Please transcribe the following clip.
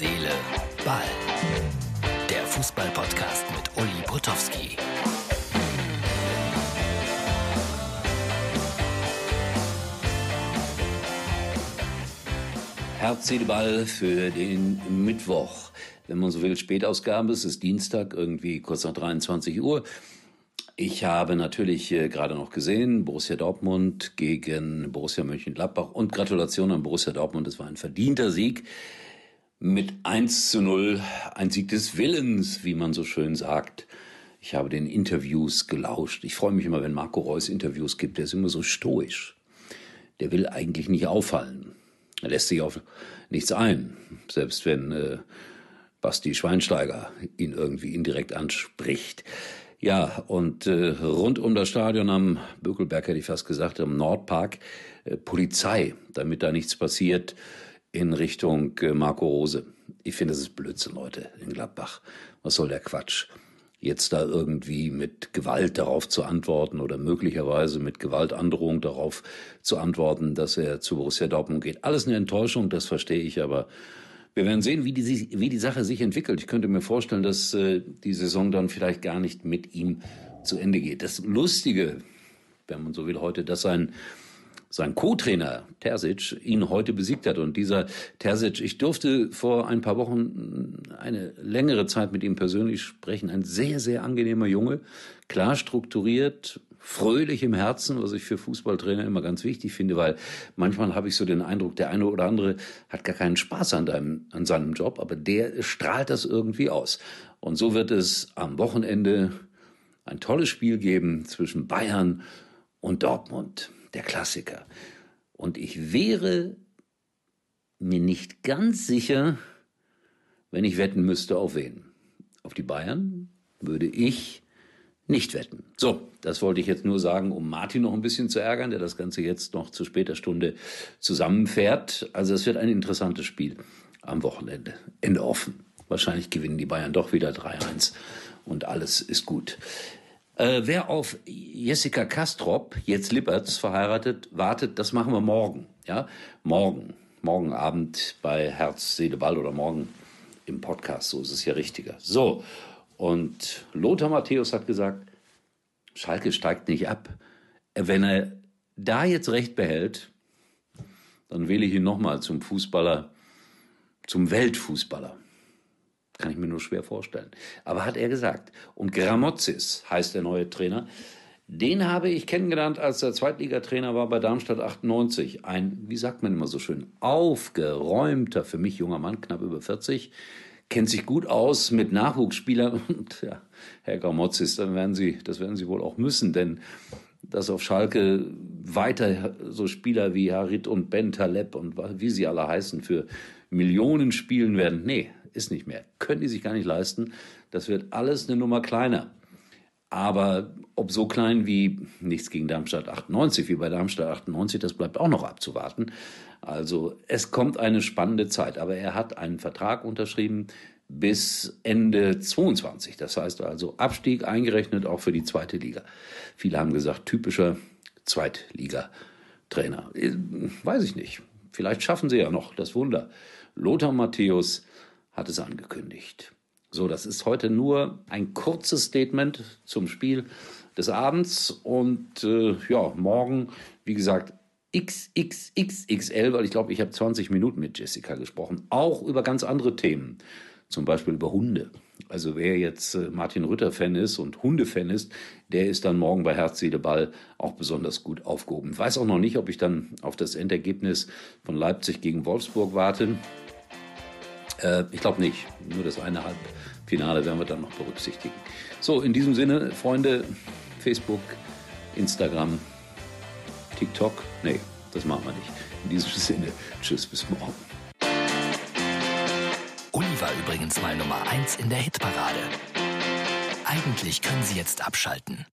Seele, Ball. Der Fußball-Podcast mit Uli Potowski. Herz, Seele, Ball für den Mittwoch. Wenn man so will, Spätausgabe. Es ist Dienstag, irgendwie kurz nach 23 Uhr. Ich habe natürlich äh, gerade noch gesehen, Borussia Dortmund gegen Borussia Mönchengladbach und Gratulation an Borussia Dortmund, das war ein verdienter Sieg mit 1 zu 0, ein Sieg des Willens, wie man so schön sagt. Ich habe den Interviews gelauscht. Ich freue mich immer, wenn Marco Reus Interviews gibt, der ist immer so stoisch. Der will eigentlich nicht auffallen. Er lässt sich auf nichts ein, selbst wenn äh, Basti Schweinsteiger ihn irgendwie indirekt anspricht. Ja, und äh, rund um das Stadion am Bökelberg hätte ich fast gesagt, am Nordpark, äh, Polizei, damit da nichts passiert in Richtung äh, Marco Rose. Ich finde, das ist Blödsinn, Leute, in Gladbach. Was soll der Quatsch? Jetzt da irgendwie mit Gewalt darauf zu antworten oder möglicherweise mit Gewaltandrohung darauf zu antworten, dass er zu Borussia Dortmund geht. Alles eine Enttäuschung, das verstehe ich, aber wir werden sehen, wie die, wie die Sache sich entwickelt. Ich könnte mir vorstellen, dass äh, die Saison dann vielleicht gar nicht mit ihm zu Ende geht. Das Lustige, wenn man so will, heute, dass sein sein Co-Trainer Terzic ihn heute besiegt hat. Und dieser Terzic, ich durfte vor ein paar Wochen eine längere Zeit mit ihm persönlich sprechen. Ein sehr, sehr angenehmer Junge, klar strukturiert, fröhlich im Herzen, was ich für Fußballtrainer immer ganz wichtig finde, weil manchmal habe ich so den Eindruck, der eine oder andere hat gar keinen Spaß an, deinem, an seinem Job, aber der strahlt das irgendwie aus. Und so wird es am Wochenende ein tolles Spiel geben zwischen Bayern und Dortmund, der Klassiker. Und ich wäre mir nicht ganz sicher, wenn ich wetten müsste, auf wen. Auf die Bayern würde ich nicht wetten. So, das wollte ich jetzt nur sagen, um Martin noch ein bisschen zu ärgern, der das Ganze jetzt noch zu später Stunde zusammenfährt. Also es wird ein interessantes Spiel am Wochenende. Ende offen. Wahrscheinlich gewinnen die Bayern doch wieder 3-1 und alles ist gut. Äh, wer auf Jessica Kastrop, jetzt Lippertz, verheiratet, wartet, das machen wir morgen. Ja, morgen. Morgen Abend bei Herz, Seele, Ball oder morgen im Podcast. So ist es ja richtiger. So, und Lothar Matthäus hat gesagt, Schalke steigt nicht ab. Wenn er da jetzt recht behält, dann wähle ich ihn nochmal zum Fußballer, zum Weltfußballer. Kann ich mir nur schwer vorstellen. Aber hat er gesagt. Und Gramozis heißt der neue Trainer. Den habe ich kennengelernt, als er Zweitligatrainer war bei Darmstadt 98. Ein, wie sagt man immer so schön, aufgeräumter, für mich junger Mann, knapp über 40, kennt sich gut aus mit Nachwuchsspielern und ja, Herr Gramozis, dann werden Sie, das werden Sie wohl auch müssen, denn dass auf Schalke weiter so Spieler wie Harit und Ben Taleb und wie sie alle heißen für Millionen spielen werden, nee, ist nicht mehr. Können die sich gar nicht leisten. Das wird alles eine Nummer kleiner. Aber ob so klein wie nichts gegen Darmstadt 98, wie bei Darmstadt 98, das bleibt auch noch abzuwarten. Also es kommt eine spannende Zeit. Aber er hat einen Vertrag unterschrieben bis Ende 22. Das heißt also Abstieg eingerechnet auch für die zweite Liga. Viele haben gesagt, typischer Zweitligatrainer. Weiß ich nicht. Vielleicht schaffen sie ja noch das Wunder. Lothar Matthäus hat es angekündigt. So, das ist heute nur ein kurzes Statement zum Spiel des Abends und äh, ja, morgen, wie gesagt, XXXXL, weil ich glaube, ich habe 20 Minuten mit Jessica gesprochen, auch über ganz andere Themen, zum Beispiel über Hunde. Also wer jetzt äh, Martin Rütter-Fan ist und Hunde-Fan ist, der ist dann morgen bei Herz, Seele, Ball auch besonders gut aufgehoben. Weiß auch noch nicht, ob ich dann auf das Endergebnis von Leipzig gegen Wolfsburg warte. Äh, ich glaube nicht. Nur das eine Halbfinale werden wir dann noch berücksichtigen. So, in diesem Sinne, Freunde, Facebook, Instagram, TikTok. Nee, das machen wir nicht. In diesem Sinne, tschüss, bis morgen. Uli war übrigens mal Nummer 1 in der Hitparade. Eigentlich können Sie jetzt abschalten.